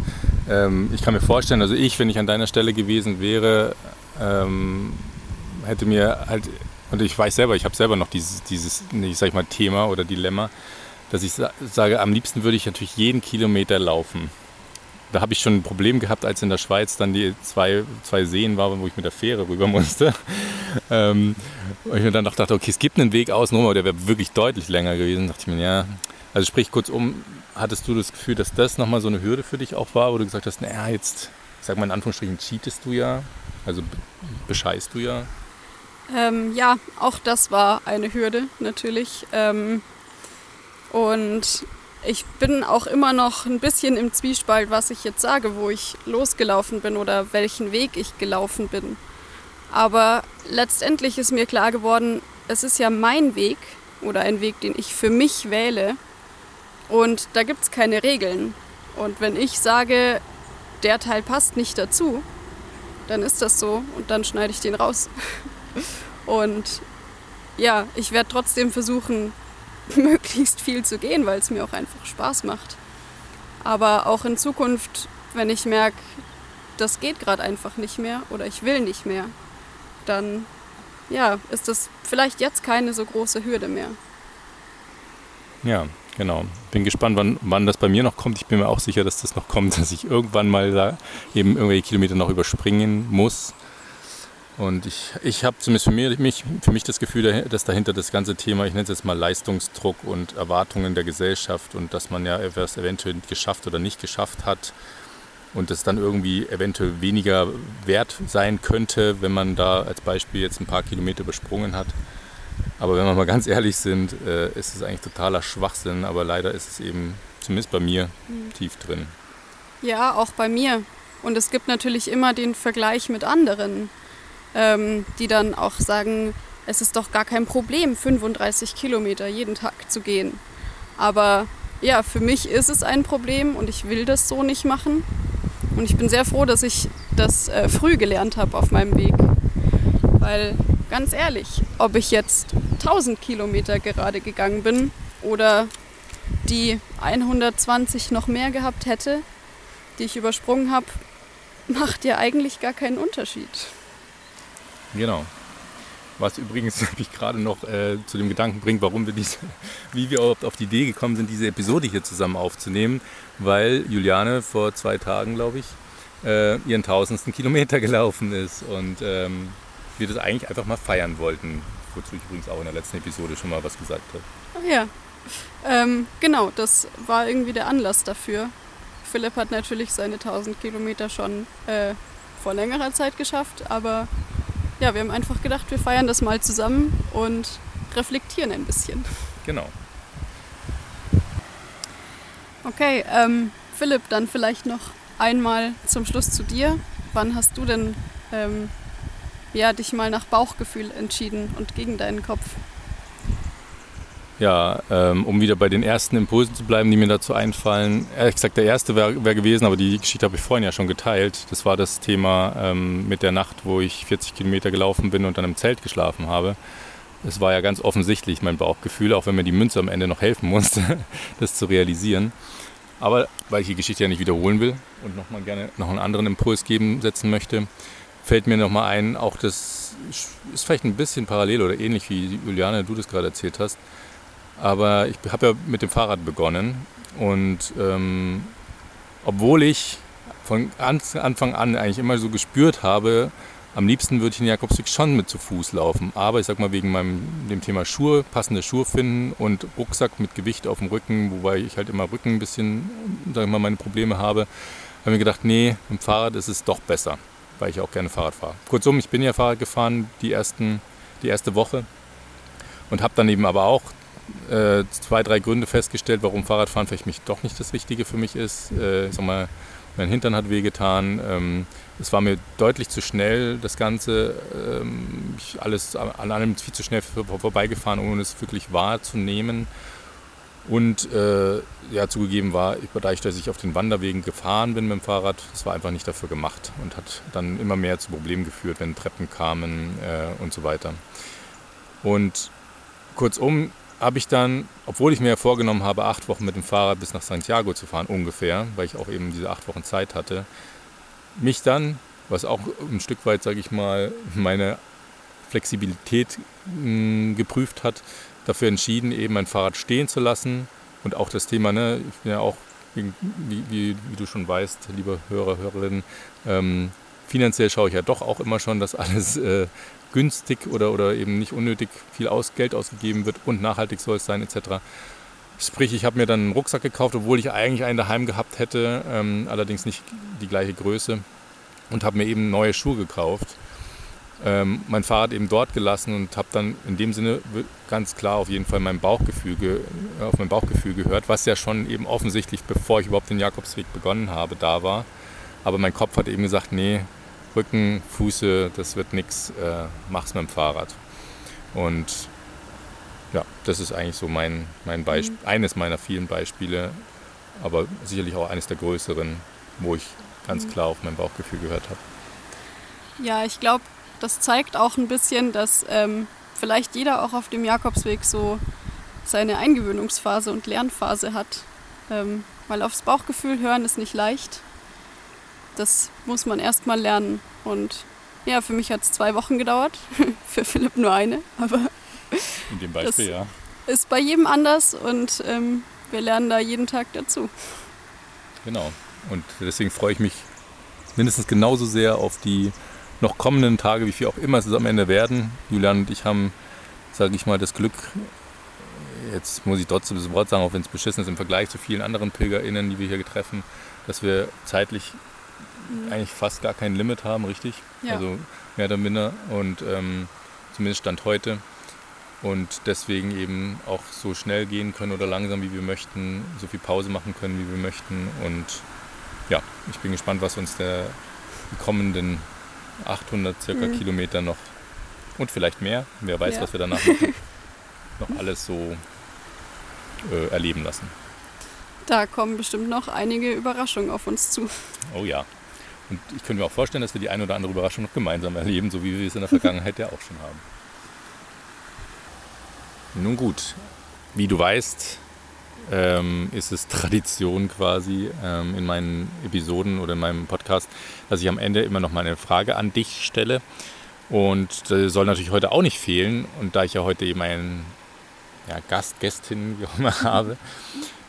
Ähm, ich kann mir vorstellen, also ich, wenn ich an deiner Stelle gewesen wäre, ähm, hätte mir halt, und ich weiß selber, ich habe selber noch dieses, dieses, ich sag mal, Thema oder Dilemma, dass ich sage, am liebsten würde ich natürlich jeden Kilometer laufen. Da habe ich schon ein Problem gehabt, als in der Schweiz dann die zwei, zwei Seen waren, wo ich mit der Fähre rüber musste. <laughs> ähm, und ich mir dann dachte, okay, es gibt einen Weg außenrum, aber der wäre wirklich deutlich länger gewesen. Da dachte ich mir, ja, also sprich kurzum, hattest du das Gefühl, dass das nochmal so eine Hürde für dich auch war, wo du gesagt hast, naja, jetzt, sag mal in Anführungsstrichen, cheatest du ja, also bescheißt du ja? Ähm, ja, auch das war eine Hürde natürlich. Ähm, und ich bin auch immer noch ein bisschen im Zwiespalt, was ich jetzt sage, wo ich losgelaufen bin oder welchen Weg ich gelaufen bin. Aber letztendlich ist mir klar geworden, es ist ja mein Weg oder ein Weg, den ich für mich wähle. Und da gibt es keine Regeln. Und wenn ich sage, der Teil passt nicht dazu, dann ist das so und dann schneide ich den raus. <laughs> Und ja, ich werde trotzdem versuchen, <laughs> möglichst viel zu gehen, weil es mir auch einfach Spaß macht. Aber auch in Zukunft, wenn ich merke, das geht gerade einfach nicht mehr oder ich will nicht mehr, dann ja, ist das vielleicht jetzt keine so große Hürde mehr. Ja, genau. Bin gespannt, wann, wann das bei mir noch kommt. Ich bin mir auch sicher, dass das noch kommt, <laughs> dass ich irgendwann mal da eben irgendwelche Kilometer noch überspringen muss. Und ich, ich habe zumindest für mich, für mich das Gefühl, dass dahinter das ganze Thema, ich nenne es jetzt mal Leistungsdruck und Erwartungen der Gesellschaft und dass man ja etwas eventuell geschafft oder nicht geschafft hat und es dann irgendwie eventuell weniger wert sein könnte, wenn man da als Beispiel jetzt ein paar Kilometer übersprungen hat. Aber wenn wir mal ganz ehrlich sind, äh, ist es eigentlich totaler Schwachsinn, aber leider ist es eben, zumindest bei mir, mhm. tief drin. Ja, auch bei mir. Und es gibt natürlich immer den Vergleich mit anderen, ähm, die dann auch sagen, es ist doch gar kein Problem, 35 Kilometer jeden Tag zu gehen. Aber ja, für mich ist es ein Problem und ich will das so nicht machen. Und ich bin sehr froh, dass ich das äh, früh gelernt habe auf meinem Weg. Weil ganz ehrlich, ob ich jetzt 1000 Kilometer gerade gegangen bin oder die 120 noch mehr gehabt hätte, die ich übersprungen habe, <laughs> macht ja eigentlich gar keinen Unterschied. Genau. Was übrigens <laughs> mich gerade noch äh, zu dem Gedanken bringt, warum wir diese, <laughs> wie wir überhaupt auf die Idee gekommen sind, diese Episode hier zusammen aufzunehmen, weil Juliane vor zwei Tagen, glaube ich, äh, ihren tausendsten Kilometer gelaufen ist und ähm, wir das eigentlich einfach mal feiern wollten, wozu ich übrigens auch in der letzten Episode schon mal was gesagt habe. Ach ja, ähm, genau, das war irgendwie der Anlass dafür. Philipp hat natürlich seine 1000 Kilometer schon äh, vor längerer Zeit geschafft, aber ja, wir haben einfach gedacht, wir feiern das mal zusammen und reflektieren ein bisschen. Genau. Okay, ähm, Philipp, dann vielleicht noch einmal zum Schluss zu dir. Wann hast du denn ähm, ja, dich mal nach Bauchgefühl entschieden und gegen deinen Kopf? Ja, ähm, um wieder bei den ersten Impulsen zu bleiben, die mir dazu einfallen. Ehrlich gesagt, der erste wäre wär gewesen, aber die Geschichte habe ich vorhin ja schon geteilt. Das war das Thema ähm, mit der Nacht, wo ich 40 Kilometer gelaufen bin und dann im Zelt geschlafen habe. Es war ja ganz offensichtlich mein Bauchgefühl, auch wenn mir die Münze am Ende noch helfen musste, <laughs> das zu realisieren. Aber weil ich die Geschichte ja nicht wiederholen will und nochmal gerne noch einen anderen Impuls geben, setzen möchte, fällt mir nochmal ein, auch das ist vielleicht ein bisschen parallel oder ähnlich wie Juliane, du das gerade erzählt hast. Aber ich habe ja mit dem Fahrrad begonnen und ähm, obwohl ich von Anfang an eigentlich immer so gespürt habe, am liebsten würde ich den Jakobsweg schon mit zu Fuß laufen. Aber ich sag mal wegen meinem dem Thema Schuhe, passende Schuhe finden und Rucksack mit Gewicht auf dem Rücken, wobei ich halt immer Rücken ein bisschen, sag ich mal, meine Probleme habe, habe mir gedacht, nee, mit dem Fahrrad ist es doch besser, weil ich auch gerne Fahrrad fahre. Kurzum, ich bin ja Fahrrad gefahren die, ersten, die erste Woche und habe dann eben aber auch äh, zwei, drei Gründe festgestellt, warum Fahrradfahren vielleicht mich doch nicht das Richtige für mich ist. Äh, ich sag mal, mein Hintern hat wehgetan. Ähm, es war mir deutlich zu schnell, das Ganze. Ähm, ich alles an allem viel zu schnell vorbeigefahren, ohne es wirklich wahrzunehmen. Und äh, ja, zugegeben war, dadurch, dass ich auf den Wanderwegen gefahren bin mit dem Fahrrad, das war einfach nicht dafür gemacht und hat dann immer mehr zu Problemen geführt, wenn Treppen kamen äh, und so weiter. Und kurzum, habe ich dann, obwohl ich mir ja vorgenommen habe, acht Wochen mit dem Fahrrad bis nach Santiago zu fahren, ungefähr, weil ich auch eben diese acht Wochen Zeit hatte, mich dann, was auch ein Stück weit, sage ich mal, meine Flexibilität mh, hm, geprüft hat, dafür entschieden, eben mein Fahrrad stehen zu lassen. Und auch das Thema, ne, ich bin ja auch, wie, wie, wie du schon weißt, liebe Hörer, Hörerinnen, ähm, finanziell schaue ich ja doch auch immer schon, dass alles äh, günstig oder, oder eben nicht unnötig viel aus, Geld ausgegeben wird und nachhaltig soll es sein etc. Sprich, ich habe mir dann einen Rucksack gekauft, obwohl ich eigentlich einen daheim gehabt hätte, ähm, allerdings nicht die gleiche Größe und habe mir eben neue Schuhe gekauft. Ähm, mein Fahrrad eben dort gelassen und habe dann in dem Sinne ganz klar auf jeden Fall mein Bauchgefühl, auf mein Bauchgefühl gehört, was ja schon eben offensichtlich, bevor ich überhaupt den Jakobsweg begonnen habe, da war. Aber mein Kopf hat eben gesagt, nee, Rücken, Fuße, das wird nichts, äh, mach's mit dem Fahrrad. Und ja, das ist eigentlich so mein, mein Beispiel, mhm. eines meiner vielen Beispiele, aber sicherlich auch eines der größeren, wo ich ganz mhm. klar auf mein Bauchgefühl gehört habe. Ja, ich glaube, das zeigt auch ein bisschen, dass ähm, vielleicht jeder auch auf dem Jakobsweg so seine Eingewöhnungsphase und Lernphase hat. Ähm, weil aufs Bauchgefühl hören ist nicht leicht das muss man erst mal lernen. Und ja, für mich hat es zwei Wochen gedauert, <laughs> für Philipp nur eine, aber in dem Beispiel ja. Ist bei jedem anders und ähm, wir lernen da jeden Tag dazu. Genau. Und deswegen freue ich mich mindestens genauso sehr auf die noch kommenden Tage, wie viel auch immer es am Ende werden. Julian und ich haben, sage ich mal, das Glück, jetzt muss ich trotzdem das Wort sagen, auch wenn es beschissen ist im Vergleich zu vielen anderen PilgerInnen, die wir hier treffen, dass wir zeitlich mhm. eigentlich fast gar kein Limit haben, richtig? Ja. Also mehr oder minder und ähm, zumindest Stand heute. Und deswegen eben auch so schnell gehen können oder langsam, wie wir möchten, so viel Pause machen können, wie wir möchten. Und ja, ich bin gespannt, was uns der kommenden 800 circa mhm. Kilometer noch und vielleicht mehr, wer weiß, ja. was wir danach machen, <laughs> noch alles so äh, erleben lassen. Da kommen bestimmt noch einige Überraschungen auf uns zu. Oh ja. Und ich könnte mir auch vorstellen, dass wir die eine oder andere Überraschung noch gemeinsam erleben, so wie wir es in der Vergangenheit ja auch schon haben. Nun gut, wie du weißt, ähm, ist es Tradition quasi ähm, in meinen Episoden oder in meinem Podcast, dass ich am Ende immer noch mal eine Frage an dich stelle. Und das soll natürlich heute auch nicht fehlen. Und da ich ja heute eben einen ja, Gast, Gästin, wie auch immer <laughs> habe,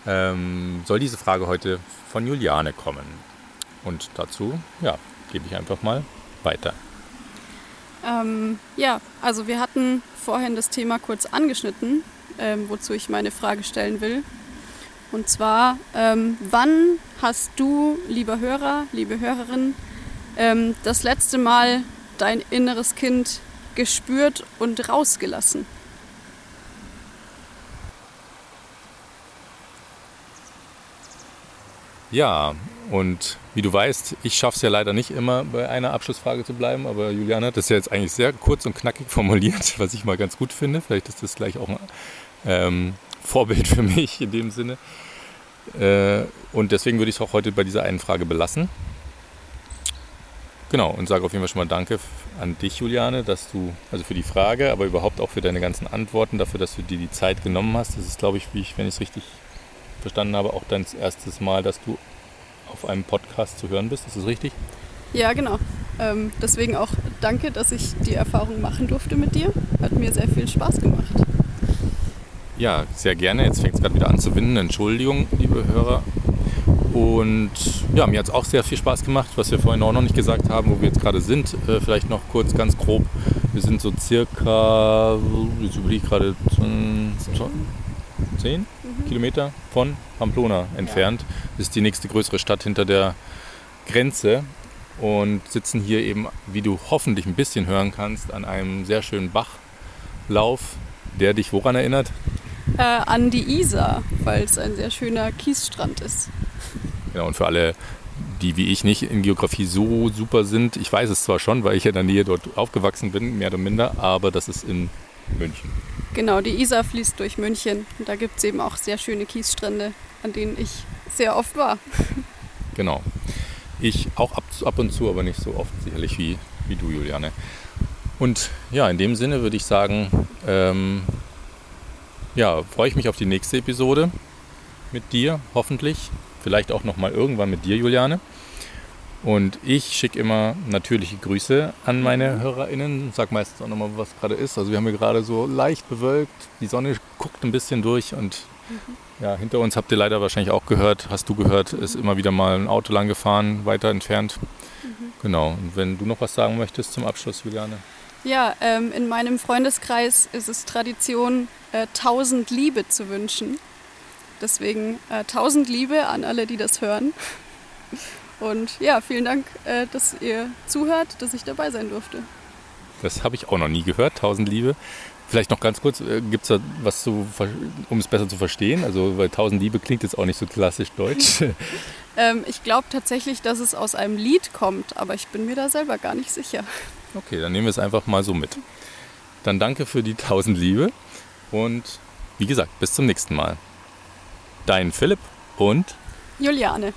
ähm, soll diese Frage heute von Juliane kommen. Und dazu, ja, gebe ich einfach mal weiter. Ähm, ja, also wir hatten vorhin das Thema kurz angeschnitten, ähm, wozu ich meine Frage stellen will. Und zwar, ähm, wann hast du, lieber Hörer, liebe Hörerin, ähm, das letzte Mal dein inneres Kind gespürt und rausgelassen? Ja, und wie du weißt, ich schaffe es ja leider nicht immer bei einer Abschlussfrage zu bleiben, aber Juliane hat das ja jetzt eigentlich sehr kurz und knackig <laughs> formuliert, was ich mal ganz gut finde. Vielleicht ist das gleich auch ein ähm, Vorbild für mich in dem Sinne. Äh, und deswegen würde ich es auch heute bei dieser einen Frage belassen. Genau, und sage auf jeden Fall schon mal Danke an dich, Juliane, dass du, also für die Frage, aber überhaupt auch für deine ganzen Antworten, dafür, dass du dir die Zeit genommen hast. Das ist, glaube ich, wie ich, wenn ich es richtig verstanden habe, auch dein erstes Mal, dass du auf einem Podcast zu hören bist. Ist das richtig? Ja, genau. Ähm, deswegen auch danke, dass ich die Erfahrung machen durfte mit dir. Hat mir sehr viel Spaß gemacht. Ja, sehr gerne. Jetzt fängt es gerade wieder an zu winden. Entschuldigung, liebe Hörer. Und ja, mir hat es auch sehr viel Spaß gemacht, was wir vorhin auch noch nicht gesagt haben, wo wir jetzt gerade sind. Äh, vielleicht noch kurz ganz grob. Wir sind so circa, jetzt überlege ich gerade, 10 mhm. Kilometer von Pamplona entfernt. Ja. Das ist die nächste größere Stadt hinter der Grenze und sitzen hier eben, wie du hoffentlich ein bisschen hören kannst, an einem sehr schönen Bachlauf, der dich woran erinnert? Äh, an die Isar, weil es ein sehr schöner Kiesstrand ist. Genau, und für alle, die wie ich nicht in Geografie so super sind, ich weiß es zwar schon, weil ich ja in der Nähe dort aufgewachsen bin, mehr oder minder, aber das ist in München. Genau, die Isar fließt durch München. Und da gibt es eben auch sehr schöne Kiesstrände, an denen ich sehr oft war. <laughs> Genau. Ich auch ab, ab und zu, aber nicht so oft sicherlich wie, wie du, Juliane. Und ja, in dem Sinne würde ich sagen, ähm, ja, freue ich mich auf die nächste Episode mit dir, hoffentlich. Vielleicht auch nochmal irgendwann mit dir, Juliane. Und ich schicke immer natürliche Grüße an meine HörerInnen. Sag meistens auch nochmal, was gerade ist. Also wir haben hier gerade so leicht bewölkt. Die Sonne guckt ein bisschen durch und mhm. ja, hinter uns habt ihr leider wahrscheinlich auch gehört, hast du gehört, ist immer wieder mal ein Auto lang gefahren, weiter entfernt. Mhm. Genau. Und wenn du noch was sagen möchtest zum Abschluss, Juliane. Ja, ähm, in meinem Freundeskreis ist es Tradition, äh, tausend Liebe zu wünschen. Deswegen äh, tausend Liebe an alle, die das hören. Und ja, vielen Dank, äh, dass ihr zuhört, dass ich dabei sein durfte. Das habe ich auch noch nie gehört, tausend Liebe. Vielleicht noch ganz kurz, äh, gibt es da was, zu, um es besser zu verstehen? Also, weil tausend Liebe klingt jetzt auch nicht so klassisch deutsch. <laughs> ähm, ich glaube tatsächlich, dass es aus einem Lied kommt, aber ich bin mir da selber gar nicht sicher. Okay, dann nehmen wir es einfach mal so mit. Dann danke für die tausend Liebe und wie gesagt, bis zum nächsten Mal. Dein Philipp und Juliane.